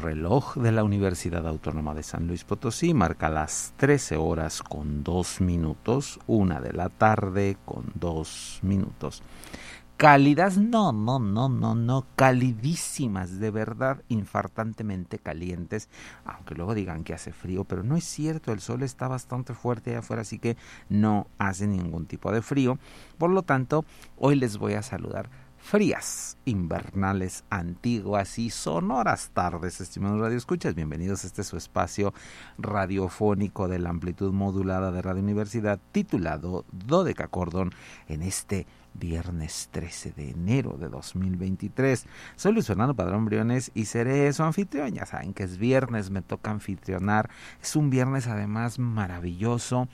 Reloj de la Universidad Autónoma de San Luis Potosí marca las 13 horas con 2 minutos, una de la tarde con 2 minutos. Cálidas, no, no, no, no, no, calidísimas, de verdad, infartantemente calientes, aunque luego digan que hace frío, pero no es cierto, el sol está bastante fuerte allá afuera, así que no hace ningún tipo de frío. Por lo tanto, hoy les voy a saludar frías, invernales, antiguas y sonoras tardes, estimados radioescuchas. Bienvenidos a este su espacio radiofónico de la amplitud modulada de Radio Universidad titulado Dodeca Cordón en este viernes 13 de enero de 2023. Soy Luis Fernando Padrón Briones y seré su anfitrión. Ya saben que es viernes, me toca anfitrionar. Es un viernes además maravilloso.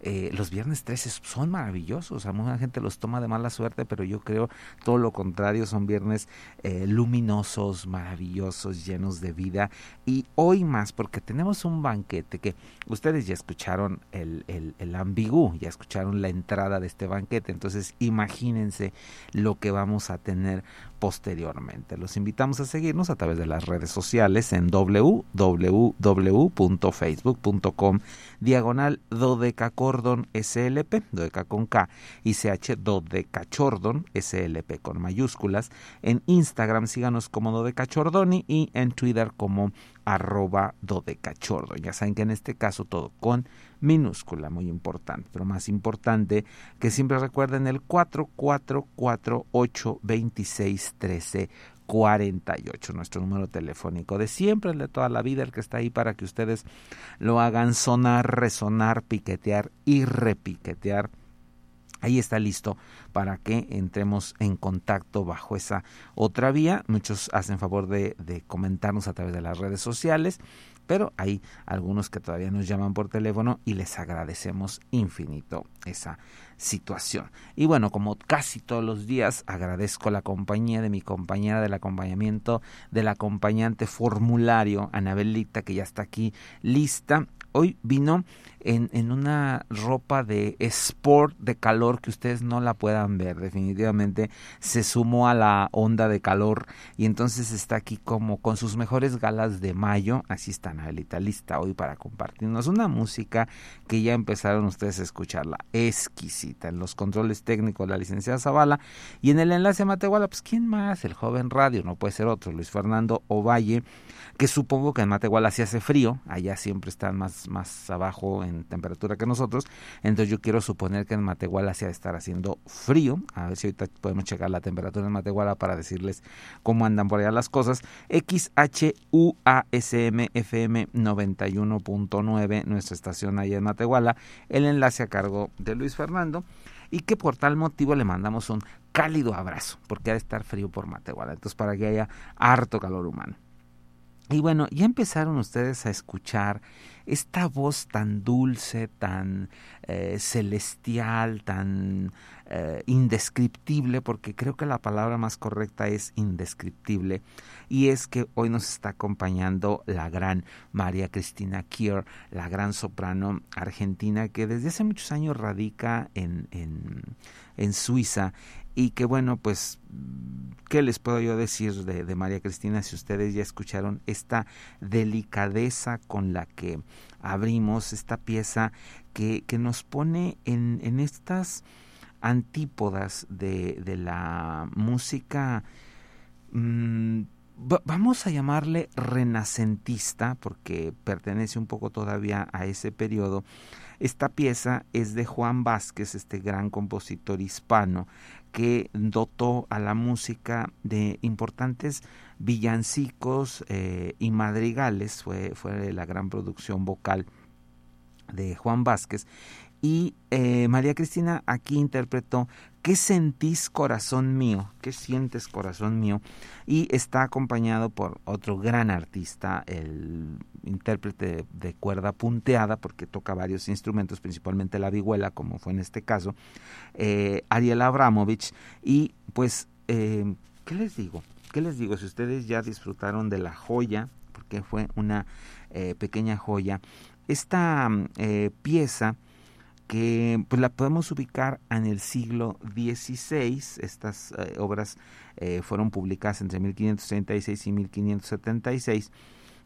Eh, los viernes 13 son maravillosos, a mucha gente los toma de mala suerte, pero yo creo todo lo contrario, son viernes eh, luminosos, maravillosos, llenos de vida. Y hoy más, porque tenemos un banquete que ustedes ya escucharon el, el, el ambigú, ya escucharon la entrada de este banquete, entonces imagínense lo que vamos a tener posteriormente. Los invitamos a seguirnos a través de las redes sociales en www.facebook.com diagonal dodecacordon slp, dodeca con K y ch dodecachordon slp con mayúsculas. En Instagram síganos como dodecachordoni y en Twitter como arroba dodecachordon. Ya saben que en este caso todo con minúscula, muy importante, pero más importante que siempre recuerden el 4448261348, nuestro número telefónico de siempre, el de toda la vida, el que está ahí para que ustedes lo hagan sonar, resonar, piquetear y repiquetear. Ahí está listo para que entremos en contacto bajo esa otra vía. Muchos hacen favor de comentarnos a través de las redes sociales pero hay algunos que todavía nos llaman por teléfono y les agradecemos infinito esa situación. Y bueno, como casi todos los días, agradezco la compañía de mi compañera del acompañamiento, del acompañante formulario, Anabelita, que ya está aquí lista. Hoy vino en, en, una ropa de sport de calor que ustedes no la puedan ver. Definitivamente se sumó a la onda de calor y entonces está aquí como con sus mejores galas de mayo. Así está Anabelita lista hoy para compartirnos una música que ya empezaron ustedes a escucharla. Exquisita. En los controles técnicos la licenciada Zavala y en el enlace Matehuala, pues ¿quién más? El joven radio, no puede ser otro, Luis Fernando Ovalle, que supongo que en Matehuala sí hace frío, allá siempre están más, más abajo temperatura que nosotros. Entonces yo quiero suponer que en Matehuala se ha de estar haciendo frío. A ver si ahorita podemos checar la temperatura en Matehuala para decirles cómo andan por allá las cosas. XHUASMFM 91.9, nuestra estación allá en Matehuala. El enlace a cargo de Luis Fernando. Y que por tal motivo le mandamos un cálido abrazo, porque ha de estar frío por Matehuala. Entonces, para que haya harto calor humano. Y bueno, ya empezaron ustedes a escuchar esta voz tan dulce, tan eh, celestial, tan eh, indescriptible, porque creo que la palabra más correcta es indescriptible, y es que hoy nos está acompañando la gran María Cristina Kier, la gran soprano argentina que desde hace muchos años radica en, en, en Suiza y que bueno, pues, ¿qué les puedo yo decir de, María Cristina si ustedes ya escucharon esta delicadeza con la que abrimos esta pieza que, que nos pone en, en estas antípodas de, de la música, mmm, vamos a llamarle renacentista, porque pertenece un poco todavía a ese periodo, esta pieza es de Juan Vázquez, este gran compositor hispano, que dotó a la música de importantes villancicos eh, y madrigales, fue, fue la gran producción vocal de Juan Vázquez. Y eh, María Cristina aquí interpretó ¿Qué sentís corazón mío? ¿Qué sientes corazón mío? Y está acompañado por otro gran artista, el intérprete de cuerda punteada, porque toca varios instrumentos, principalmente la vihuela, como fue en este caso, eh, Ariel Abramovich. Y pues, eh, ¿qué les digo? ¿Qué les digo? Si ustedes ya disfrutaron de la joya, porque fue una pequeña joya, esta pieza que pues la podemos ubicar en el siglo XVI. Estas eh, obras eh, fueron publicadas entre 1536 y 1576.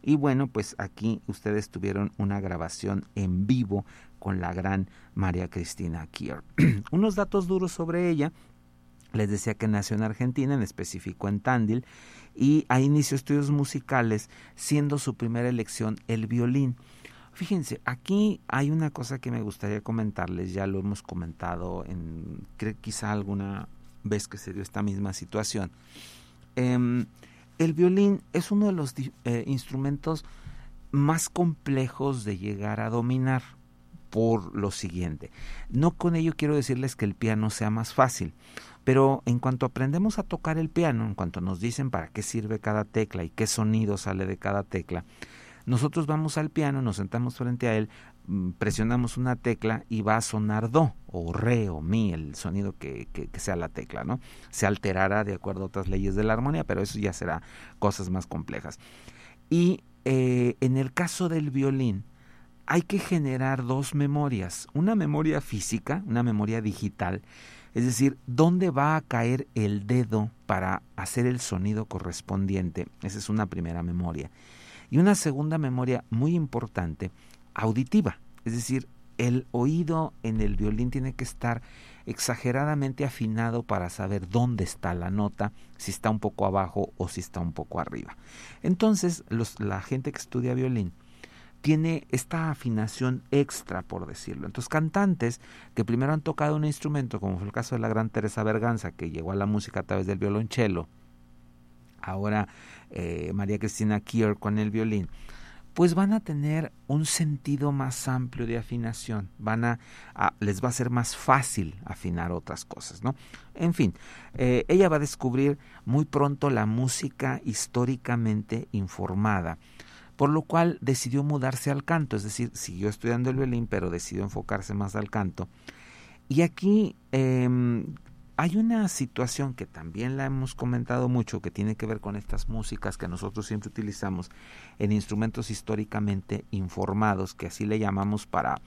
Y bueno, pues aquí ustedes tuvieron una grabación en vivo con la gran María Cristina Kier. Unos datos duros sobre ella. Les decía que nació en Argentina, en específico en Tandil, y ahí inició estudios musicales, siendo su primera elección el violín. Fíjense, aquí hay una cosa que me gustaría comentarles, ya lo hemos comentado en quizá alguna vez que se dio esta misma situación. Eh, el violín es uno de los eh, instrumentos más complejos de llegar a dominar por lo siguiente. No con ello quiero decirles que el piano sea más fácil, pero en cuanto aprendemos a tocar el piano, en cuanto nos dicen para qué sirve cada tecla y qué sonido sale de cada tecla, nosotros vamos al piano, nos sentamos frente a él, mm, presionamos una tecla y va a sonar do o re o mi, el sonido que, que, sea la tecla, ¿no? Se alterará de acuerdo a otras leyes de la armonía, pero eso ya será cosas más complejas. Y eh, en el caso del violín, hay que generar dos memorias, una memoria física, una memoria digital, Es decir, ¿dónde va a caer el dedo para hacer el sonido correspondiente? Esa es una primera memoria. Y una segunda memoria muy importante, auditiva. Es decir, el oído en el violín tiene que estar exageradamente afinado para saber dónde está la nota, si está un poco abajo o si está un poco arriba. Entonces, la gente que estudia violín tiene esta afinación extra, por decirlo. Entonces, cantantes que primero han tocado un instrumento, como fue el caso de la gran Teresa Berganza, que llegó a la música a través del violonchelo, ahora eh, María Cristina Kier con el violín, pues van a tener un sentido más amplio de afinación, van a, les va a ser más fácil afinar otras cosas, ¿no? En fin, eh, ella va a descubrir muy pronto la música históricamente informada, por lo cual decidió mudarse al canto, es decir, siguió estudiando el violín, pero decidió enfocarse más al canto. Y aquí eh, hay una situación que también la hemos comentado mucho, que tiene que ver con estas músicas que nosotros siempre utilizamos en instrumentos históricamente informados, que así le llamamos para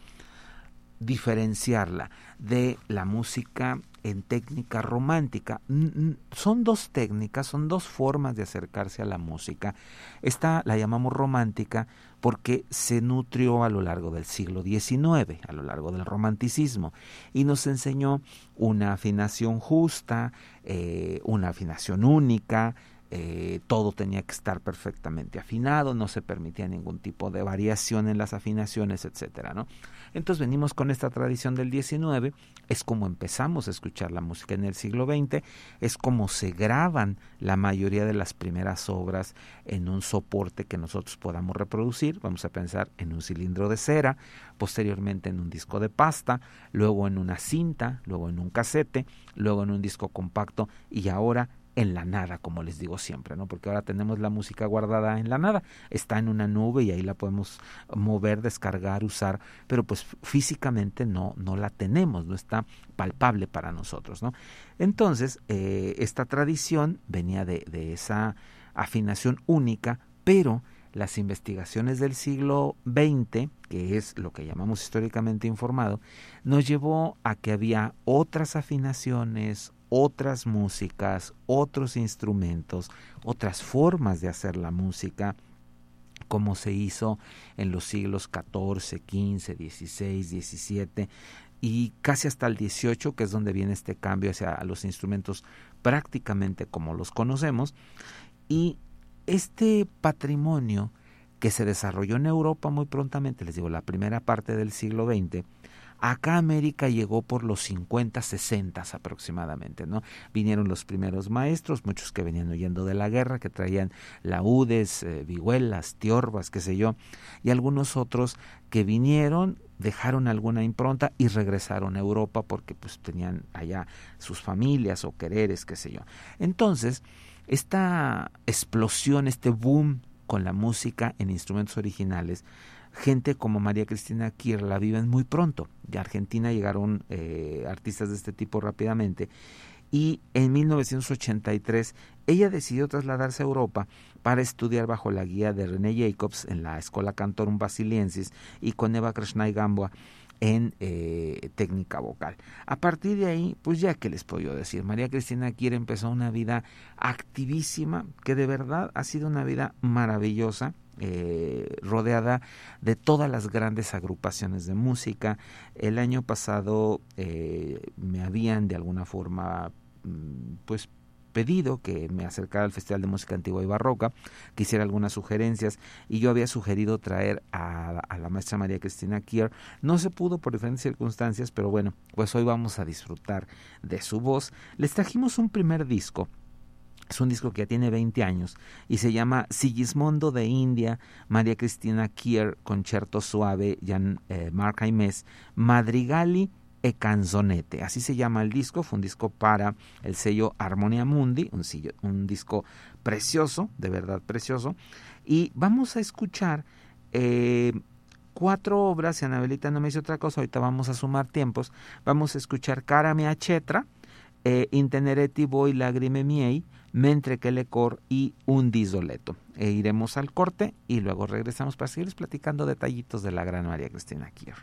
diferenciarla de la música en técnica romántica. Son dos técnicas, son dos formas de acercarse a la música. Esta la llamamos romántica porque se nutrió a lo largo del siglo XIX, a lo largo del romanticismo, y nos enseñó una afinación justa, eh, una afinación única, eh, todo tenía que estar perfectamente afinado, no se permitía ningún tipo de variación en las afinaciones, etcétera, ¿no? Entonces venimos con esta tradición del 19, es como empezamos a escuchar la música en el siglo XX, es como se graban la mayoría de las primeras obras en un soporte que nosotros podamos reproducir, vamos a pensar en un cilindro de cera, posteriormente en un disco de pasta, luego en una cinta, luego en un casete, luego en un disco compacto y ahora en la nada, como les digo siempre, ¿no? Porque ahora tenemos la música guardada en la nada, está en una nube y ahí la podemos mover, descargar, usar, pero pues físicamente no, no la tenemos, no está palpable para nosotros, ¿no? Entonces, eh, esta tradición venía de, de esa afinación única, pero las investigaciones del siglo XX, que es lo que llamamos históricamente informado, nos llevó a que había otras afinaciones, otras músicas, otros instrumentos, otras formas de hacer la música, como se hizo en los siglos XIV, XV, XVI, XVII y casi hasta el XVIII, que es donde viene este cambio hacia los instrumentos prácticamente como los conocemos. Y este patrimonio que se desarrolló en Europa muy prontamente, les digo, la primera parte del siglo XX, Acá América llegó por los 50, 60 aproximadamente, ¿no? Vinieron los primeros maestros, muchos que venían huyendo de la guerra, que traían laudes, eh, vihuelas, tiorbas, qué sé yo, y algunos otros que vinieron, dejaron alguna impronta y regresaron a Europa porque pues tenían allá sus familias o quereres, qué sé yo. Entonces, esta explosión, este boom con la música en instrumentos originales, gente como María Cristina Kier la viven muy pronto. De Argentina llegaron eh, artistas de este tipo rápidamente. Y en 1983 ella decidió trasladarse a Europa para estudiar bajo la guía de René Jacobs en la Escuela Cantorum Basiliensis y con Eva Krishnay Gamboa en eh, técnica vocal. A partir de ahí, pues ya que les puedo decir, María Cristina Kier empezó una vida activísima, que de verdad ha sido una vida maravillosa eh, rodeada de todas las grandes agrupaciones de música. El año pasado eh, me habían de alguna forma mm, pues pedido que me acercara al Festival de Música Antigua y Barroca, que hiciera algunas sugerencias y yo había sugerido traer a, a, la maestra María Cristina Kier. No se pudo por diferentes circunstancias, pero bueno, pues hoy vamos a disfrutar de su voz. Les trajimos un primer disco es un disco que ya tiene 20 años y se llama Sigismondo de India, María Cristina Kier, Concerto Suave, Jan eh, Marc Madrigali e Canzonete. Así se llama el disco. Fue un disco para el sello Harmonia Mundi, un, un disco precioso, de verdad precioso. Y vamos a escuchar eh, cuatro obras. Si Anabelita no me dice otra cosa, ahorita vamos a sumar tiempos. Vamos a escuchar Cara Chetra, eh, Intenereti Voi Lagrime Miei, Mentre que Lecor y Un Disoleto. E iremos al corte y luego regresamos para seguir platicando detallitos de la gran María Cristina Kier.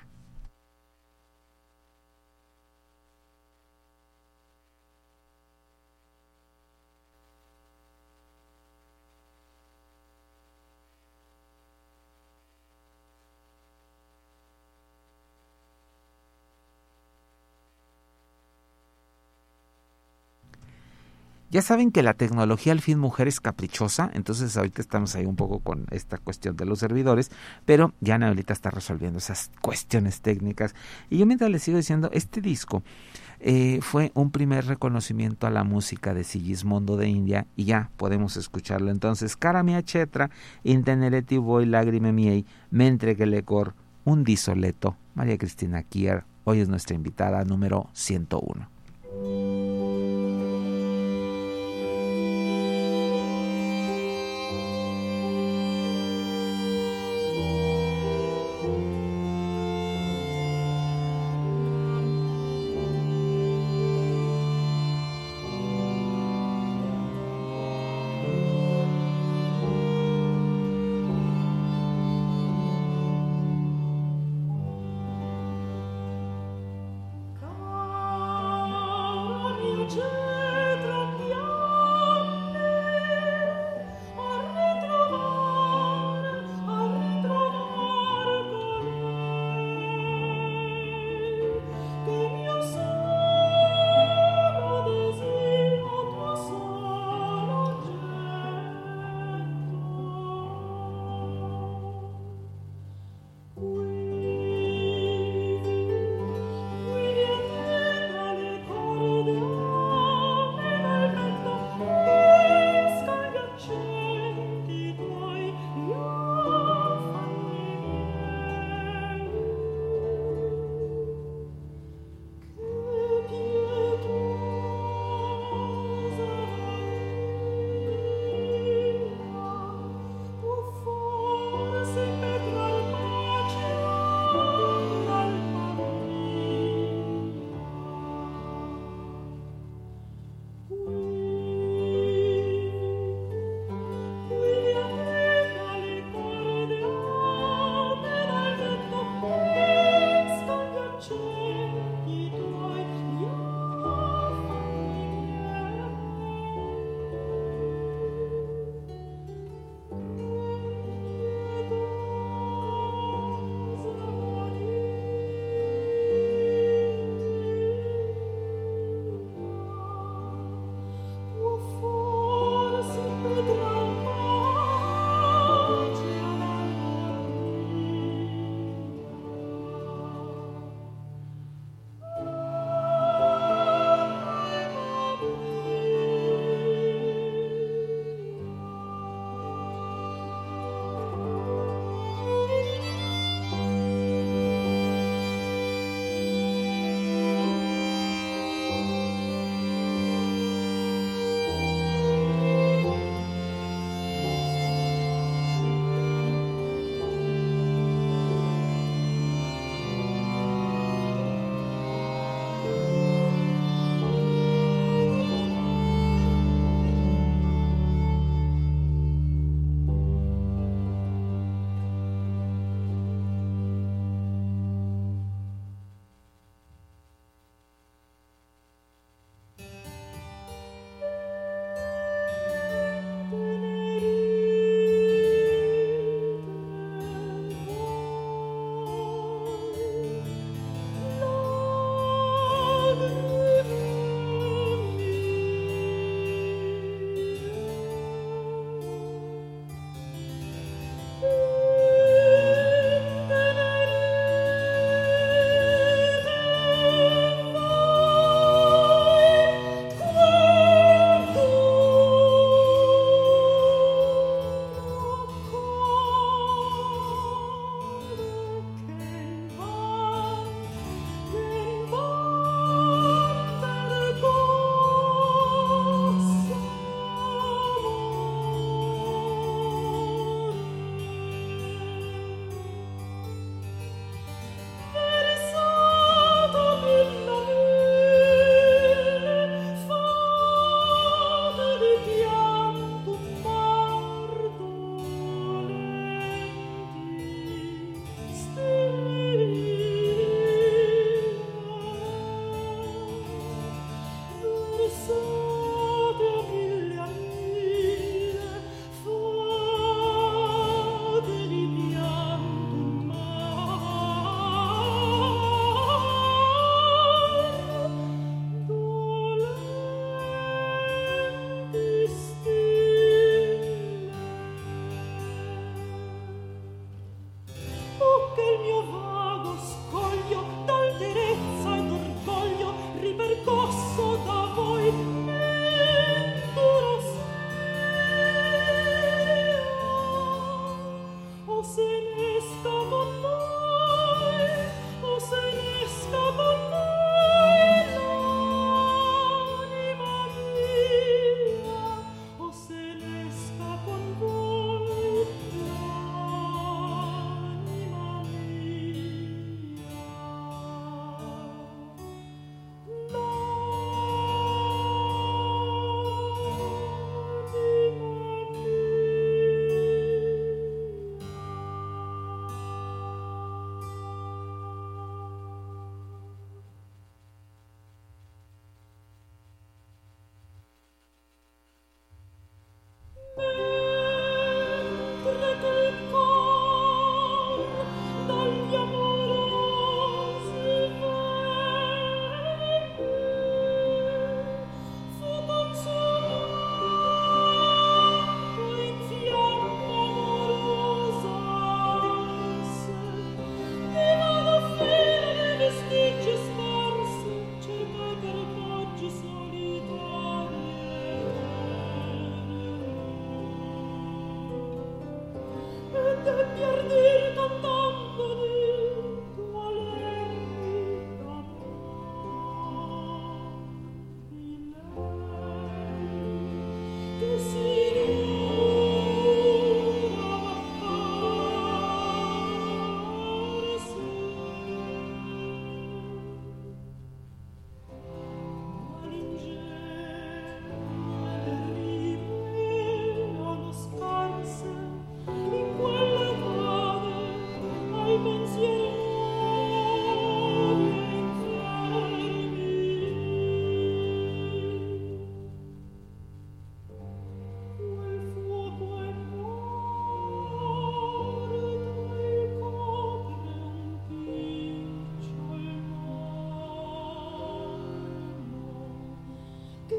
Ya saben que la tecnología al fin mujer es caprichosa, entonces ahorita estamos ahí un poco con esta cuestión de los servidores, pero ya ahorita está resolviendo esas cuestiones técnicas. Y yo mientras les sigo diciendo, este disco eh, fue un primer reconocimiento a la música de Sigismondo de India y ya podemos escucharlo. Entonces, cara mia chetra, intenereti voi lagrime miei, mentre que le cor un disoleto. María Cristina Kier, hoy es nuestra invitada número 101.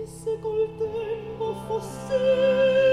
se col tempo fosse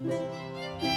Música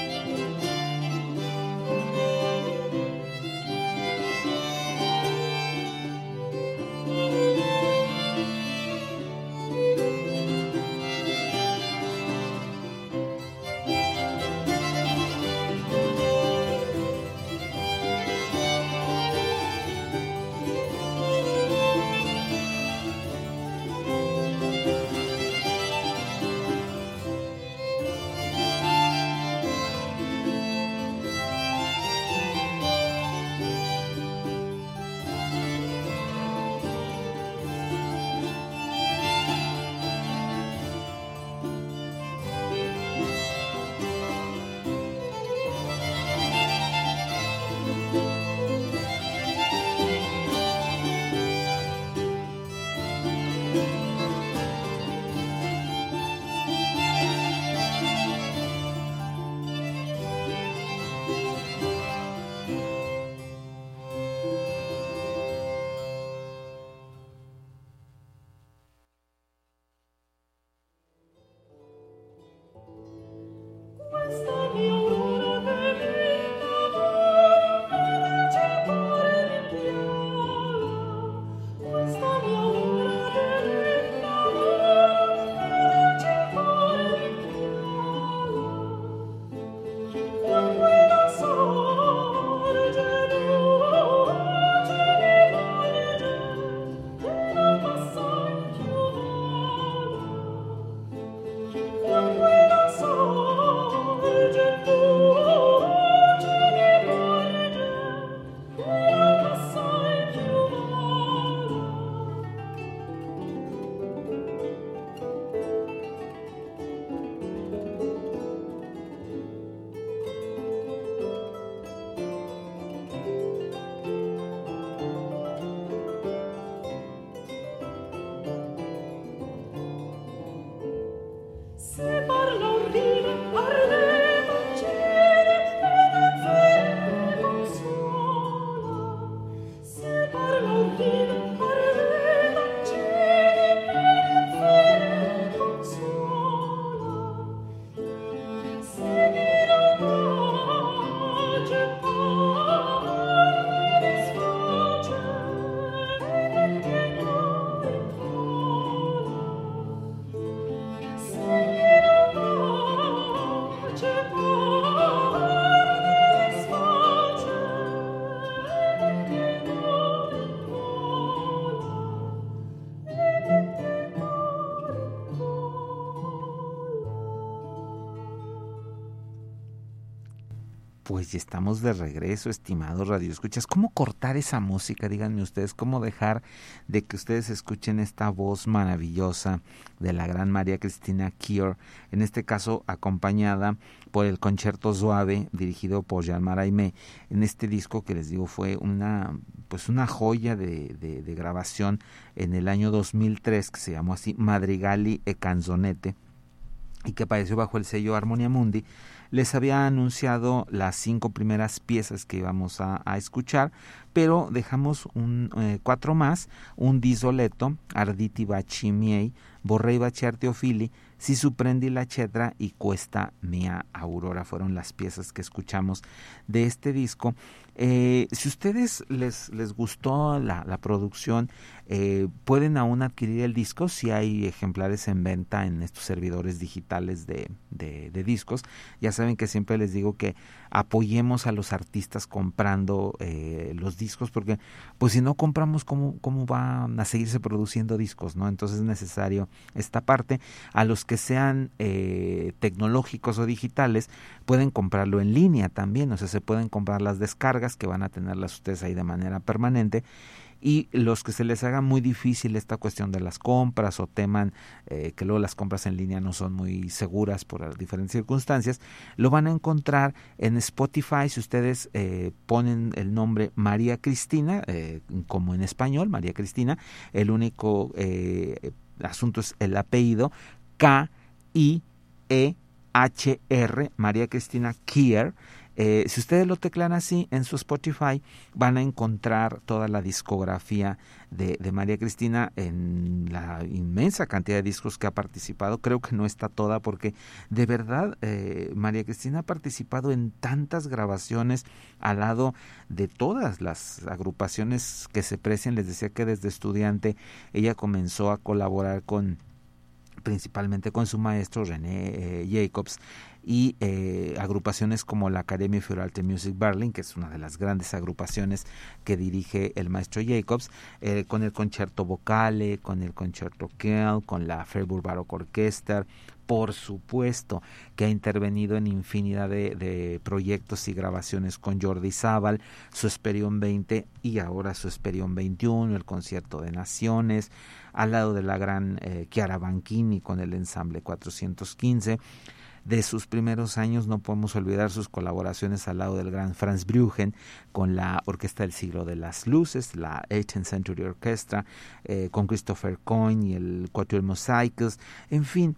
Pues ya estamos de regreso, estimados radioescuchas. ¿Cómo cortar esa música? Díganme ustedes, ¿cómo dejar de que ustedes escuchen esta voz maravillosa de la gran María Cristina Kier, en este caso acompañada por el concierto suave dirigido por Jean Maraime, en este disco que les digo fue una pues una joya de, de grabación en el año 2003 que se llamó así Madrigali e Canzonete y que apareció bajo el sello Harmonia Mundi les había anunciado las cinco primeras piezas que íbamos a, escuchar, pero dejamos eh, cuatro más, un disoleto, Arditi Baci Miei, Borrei Baci Arteofili, Si Suprendi la Chetra y Cuesta Mia Aurora fueron las piezas que escuchamos de este disco. Eh, si ustedes les, les gustó la, la producción, eh, pueden aún adquirir el disco si hay ejemplares en venta en estos servidores digitales de, de, discos. Ya saben que siempre les digo que apoyemos a los artistas comprando eh, los discos porque pues si no compramos, ¿cómo, ¿cómo van a seguirse produciendo discos? no Entonces es necesario esta parte. A los que sean eh, tecnológicos o digitales, pueden comprarlo en línea también, o sea, se pueden comprar las descargas que van a tenerlas ustedes ahí de manera permanente y los que se les haga muy difícil esta cuestión de las compras o teman eh, que luego las compras en línea no son muy seguras por diferentes circunstancias, lo van a encontrar en Spotify. Si ustedes eh, ponen el nombre María Cristina, eh, como en español, María Cristina, el único asunto es el apellido K-I-E-H-R, María Cristina Kier Eh, si ustedes lo teclan así en su Spotify, van a encontrar toda la discografía de, María Cristina en la inmensa cantidad de discos que ha participado. Creo que no está toda porque de verdad eh, María Cristina ha participado en tantas grabaciones al lado de todas las agrupaciones que se precian. Les decía que desde estudiante ella comenzó a colaborar con principalmente con su maestro René eh, Jacobs y eh, agrupaciones como la Academia für Alte Music Berlin, que es una de las grandes agrupaciones que dirige el maestro Jacobs, eh, con el concierto vocale, con el concierto Kell, con la Freiburg Baroque Orchestra, por supuesto que ha intervenido en infinidad de, proyectos y grabaciones con Jordi Zaval, su Esperión 20 y ahora su Esperión 21, el concierto de Naciones, al lado de la gran eh, Chiara Banchini con el ensamble 415 de sus primeros años no podemos olvidar sus colaboraciones al lado del gran Franz Brüggen con la Orquesta del Siglo de las Luces, la 18th Century Orchestra, eh, con Christopher Coyne y el Quatuor Mosaicos, en fin,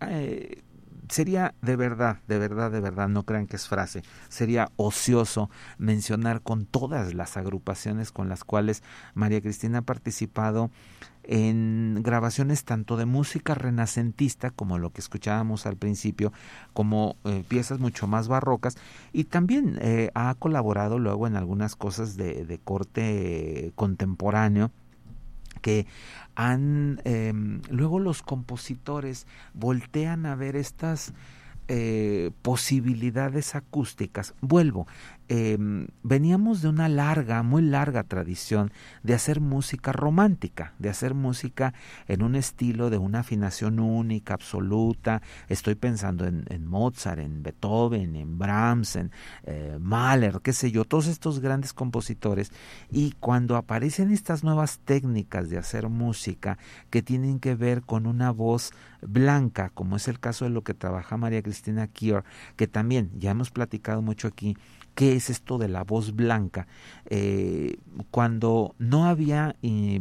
eh, sería de verdad, de verdad, de verdad, no crean que es frase, sería ocioso mencionar con todas las agrupaciones con las cuales María Cristina ha participado en grabaciones tanto de música renacentista como lo que escuchábamos al principio, como eh, piezas mucho más barrocas y también eh, ha colaborado luego en algunas cosas de, de corte contemporáneo que han em, luego los compositores voltean a ver estas eh, posibilidades acústicas. Vuelvo, Em, veníamos de una larga, muy larga tradición de hacer música romántica, de hacer música en un estilo de una afinación única, absoluta. Estoy pensando en, Mozart, en Beethoven, en Brahms, en eh, Mahler, qué sé yo, todos estos grandes compositores. Y cuando aparecen estas nuevas técnicas de hacer música que tienen que ver con una voz blanca, como es el caso de lo que trabaja María Cristina Kier, que también ya hemos platicado mucho aquí, qué es esto de la voz blanca. Eh, cuando no había eh,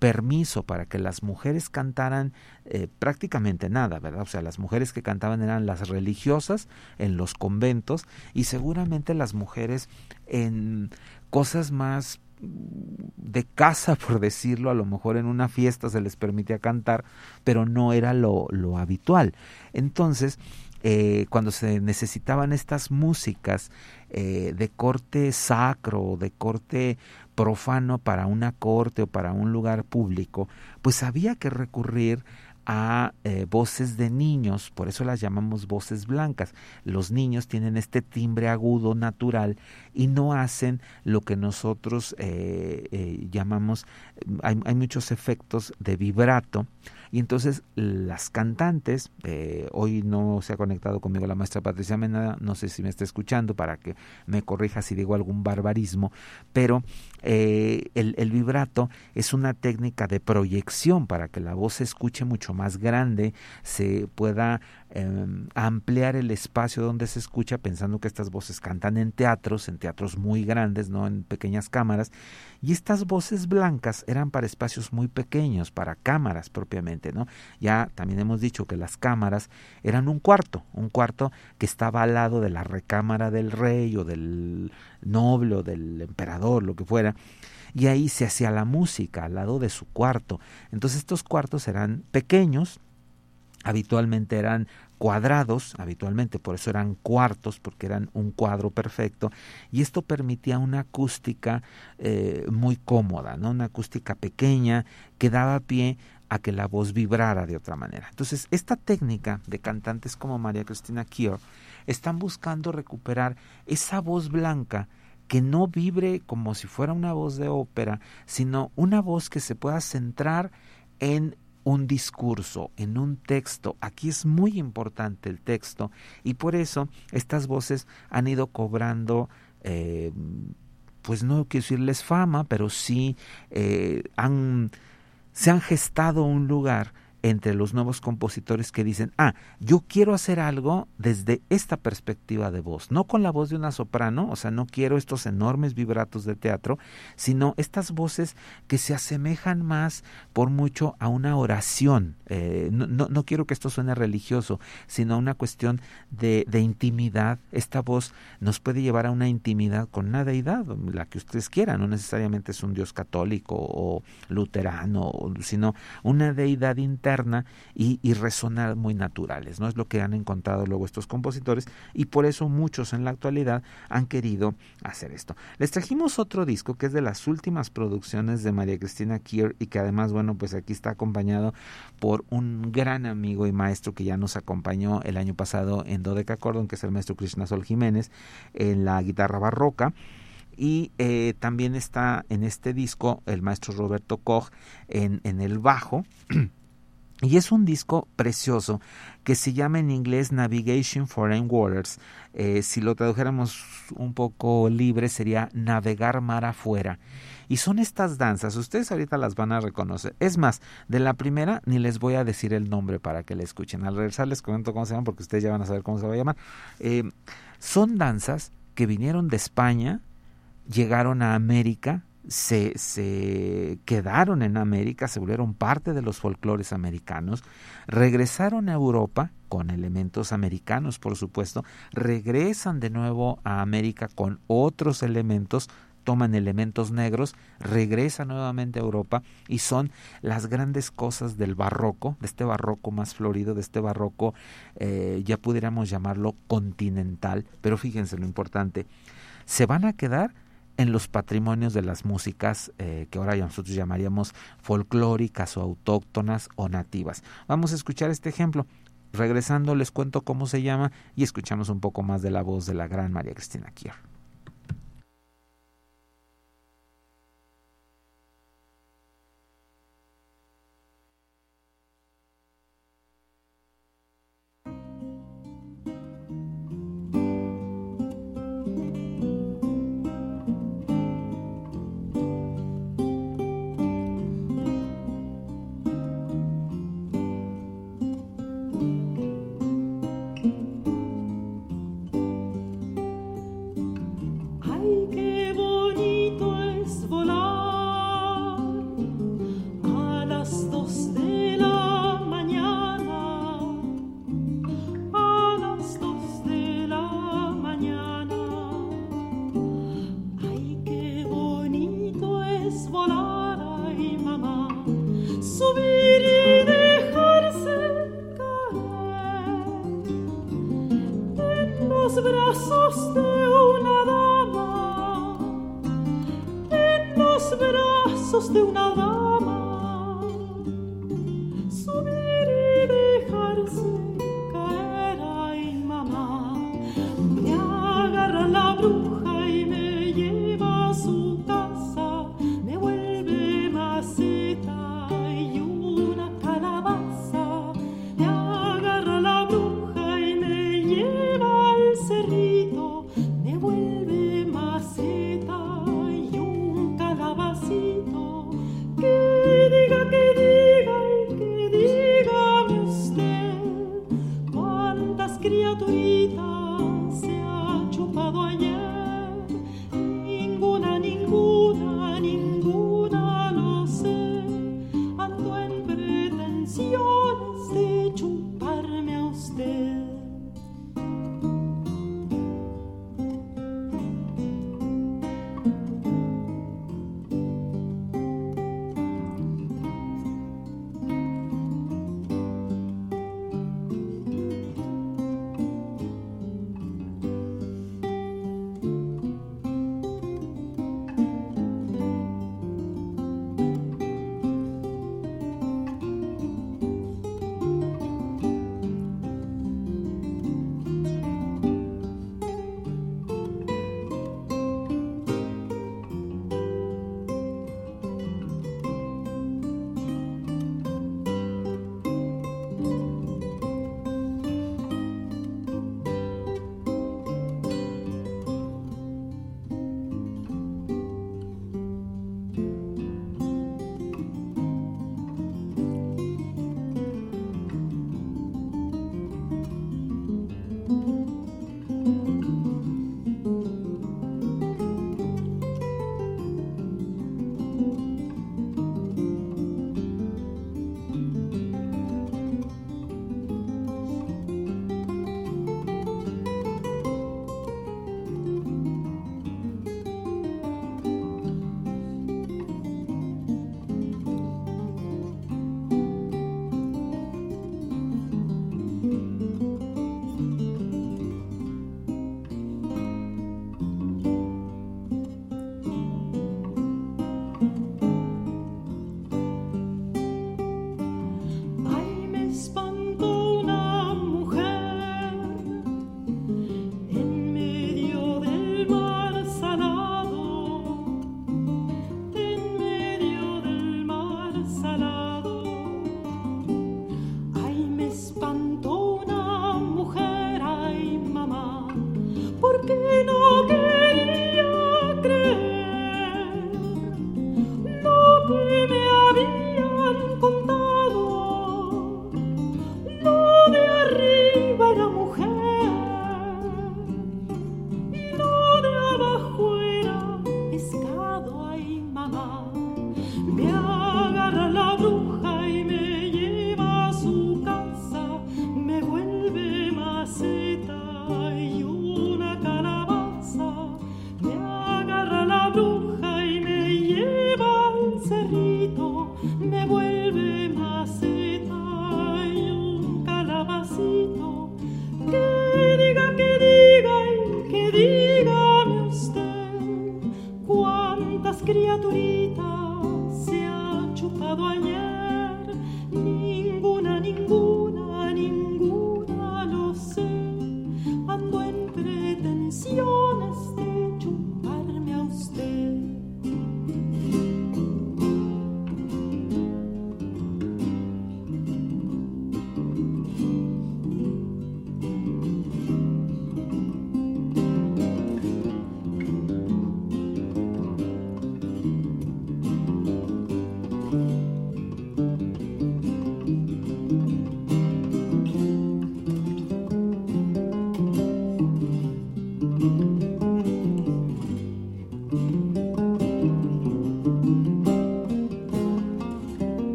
permiso para que las mujeres cantaran eh, prácticamente nada, ¿verdad? O sea, las mujeres que cantaban eran las religiosas en los conventos y seguramente las mujeres en cosas más de casa, por decirlo, a lo mejor en una fiesta se les permitía cantar, pero no era lo, lo habitual. Entonces, eh, cuando se necesitaban estas músicas eh, de corte sacro, de corte profano para una corte o para un lugar público, pues había que recurrir a eh, voces de niños, por eso las llamamos voces blancas. Los niños tienen este timbre agudo natural y no hacen lo que nosotros llamamos, hay, hay, muchos efectos de vibrato y entonces las cantantes, eh, hoy no se ha conectado conmigo la maestra Patricia Menada, no sé si me está escuchando para que me corrija si digo algún barbarismo, pero eh, el, el, vibrato es una técnica de proyección para que la voz se escuche mucho más grande, se pueda Em, ampliar el espacio donde se escucha, pensando que estas voces cantan en teatros, en teatros muy grandes, no en pequeñas cámaras, y estas voces blancas eran para espacios muy pequeños, para cámaras propiamente, ¿no? Ya también hemos dicho que las cámaras eran un cuarto, un cuarto que estaba al lado de la recámara del rey o del noble o del emperador, lo que fuera y ahí se hacía la música al lado de su cuarto. Entonces estos cuartos eran pequeños, habitualmente eran cuadrados, habitualmente por eso eran cuartos, porque eran un cuadro perfecto, y esto permitía una acústica eh, muy cómoda, ¿no? una acústica pequeña que daba pie a que la voz vibrara de otra manera. Entonces, esta técnica de cantantes como María Cristina Kier están buscando recuperar esa voz blanca que no vibre como si fuera una voz de ópera, sino una voz que se pueda centrar en un discurso, en un texto. Aquí es muy importante el texto y por eso estas voces han ido cobrando, eh, pues no quiero decirles fama, pero sí eh, han, se han gestado un lugar entre los nuevos compositores que dicen, ah, yo quiero hacer algo desde esta perspectiva de voz, no con la voz de una soprano, o sea, no quiero estos enormes vibratos de teatro, sino estas voces que se asemejan más por mucho a una oración. Eh, no, no, quiero que esto suene religioso, sino a una cuestión de, de intimidad. Esta voz nos puede llevar a una intimidad con una deidad, la que ustedes quieran, no necesariamente es un Dios católico o luterano, sino una deidad interna y, resonar muy naturales. ¿no? Es lo que han encontrado luego estos compositores y por eso muchos en la actualidad han querido hacer esto. Les trajimos otro disco que es de las últimas producciones de María Cristina Kier y que además, bueno, pues aquí está acompañado por un gran amigo y maestro que ya nos acompañó el año pasado en Dodeca Cordon, que es el maestro Krishna Sol Jiménez, en la guitarra barroca. Y eh, también está en este disco el maestro Roberto Koch en el bajo. Y es un disco precioso que se llama en inglés Navigation Foreign Waters. Eh, si lo tradujéramos un poco libre sería Navegar mar afuera. Y son estas danzas, ustedes ahorita las van a reconocer. Es más, de la primera ni les voy a decir el nombre para que la escuchen. Al regresar les comento cómo se llaman porque ustedes ya van a saber cómo se va a llamar. Eh, son danzas que vinieron de España, llegaron a América, se, se, quedaron en América, se volvieron parte de los folclores americanos, regresaron a Europa con elementos americanos, por supuesto, regresan de nuevo a América con otros elementos, toman elementos negros, regresan nuevamente a Europa y son las grandes cosas del barroco, de este barroco más florido, de este barroco, eh, ya pudiéramos llamarlo continental, pero fíjense lo importante, se van a quedar en los patrimonios de las músicas eh, que ahora nosotros llamaríamos folclóricas o autóctonas o nativas. Vamos a escuchar este ejemplo. Regresando les cuento cómo se llama y escuchamos un poco más de la voz de la gran María Cristina Kier.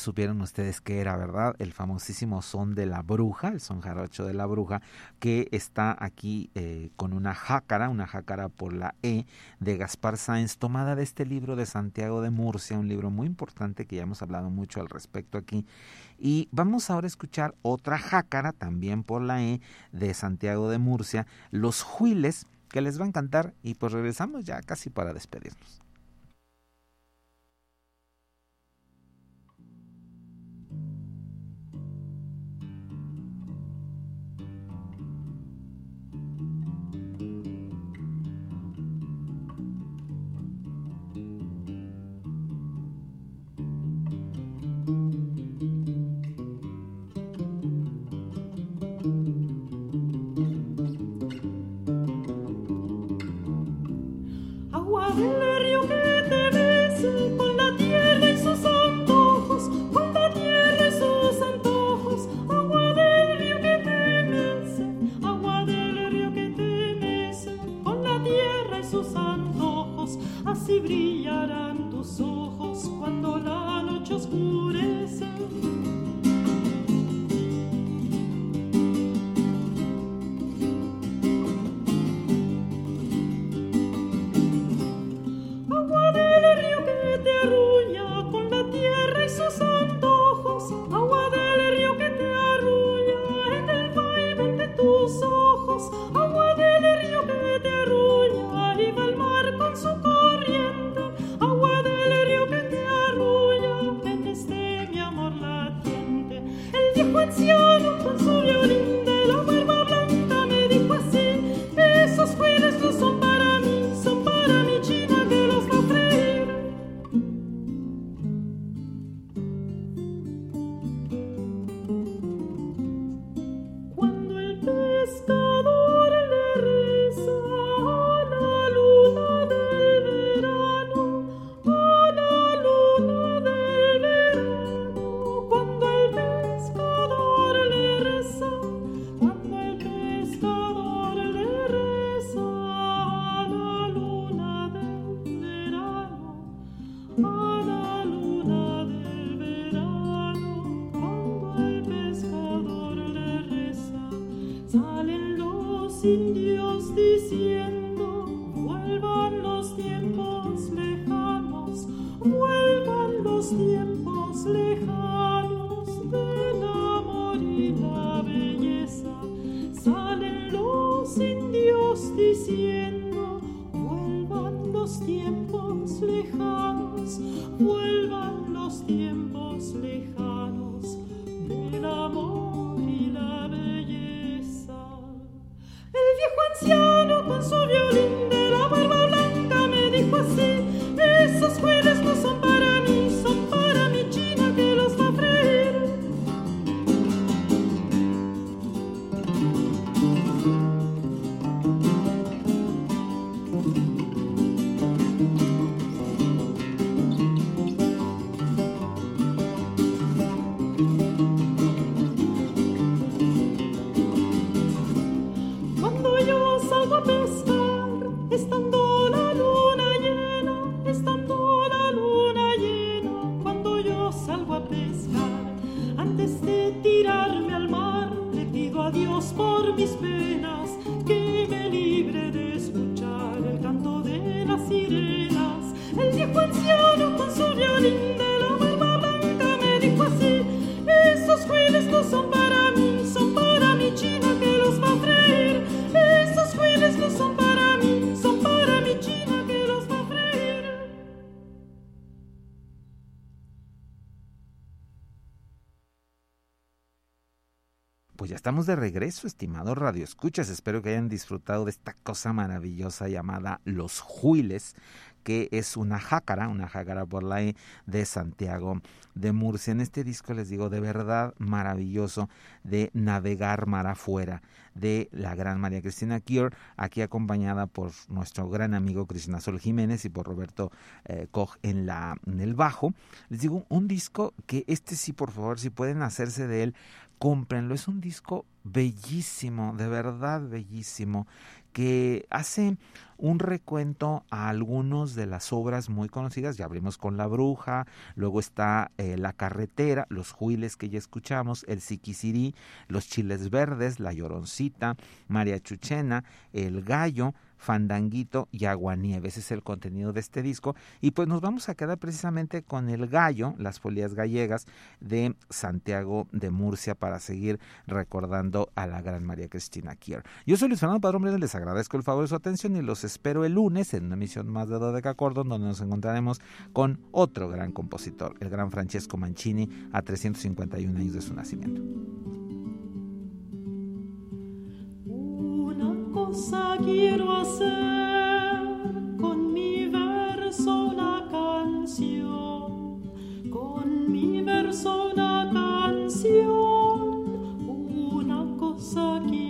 Supieron ustedes que era, ¿verdad? El famosísimo son de la bruja, el son jarocho de la bruja, que está aquí eh, con una jácara, una jácara por la E de Gaspar Sáenz, tomada de este libro de Santiago de Murcia, un libro muy importante que ya hemos hablado mucho al respecto aquí. Y vamos ahora a escuchar otra jácara, también por la E de Santiago de Murcia, Los Juiles, que les va a encantar y pues regresamos ya casi para despedirnos. Estamos de regreso, estimados radioescuchas. Espero que hayan disfrutado de esta cosa maravillosa llamada Los Juiles, que es una jácara, una jácara por la de Santiago de Murcia. En este disco les digo de verdad maravilloso de navegar mar afuera de la gran María Cristina Kier, aquí acompañada por nuestro gran amigo Cristina Sol Jiménez y por Roberto eh, Koch en, la, en el bajo. Les digo, un disco que este sí, por favor, si pueden hacerse de él, cómprenlo. Es un disco bellísimo, de verdad bellísimo, que hace un recuento a algunos de las obras muy conocidas. Ya abrimos con La Bruja, luego está eh, La Carretera, Los Juiles que ya escuchamos, El Siquisirí, Los Chiles Verdes, La Lloroncita, María Chuchena, El Gallo, Fandanguito y Aguanieves. Ese es el contenido de este disco. Y pues nos vamos a quedar precisamente con el gallo, las folías gallegas de Santiago de Murcia para seguir recordando a la gran María Cristina Kier. Yo soy Luis Fernando Padrón les agradezco el favor de su atención y los espero el lunes en una emisión más de Dodeca Cordon donde nos encontraremos con otro gran compositor, el gran Francesco Mancini, a 351 años de su nacimiento. Cosa quiero hacer con mi verso una canción, con mi verso una canción, una cosa quiero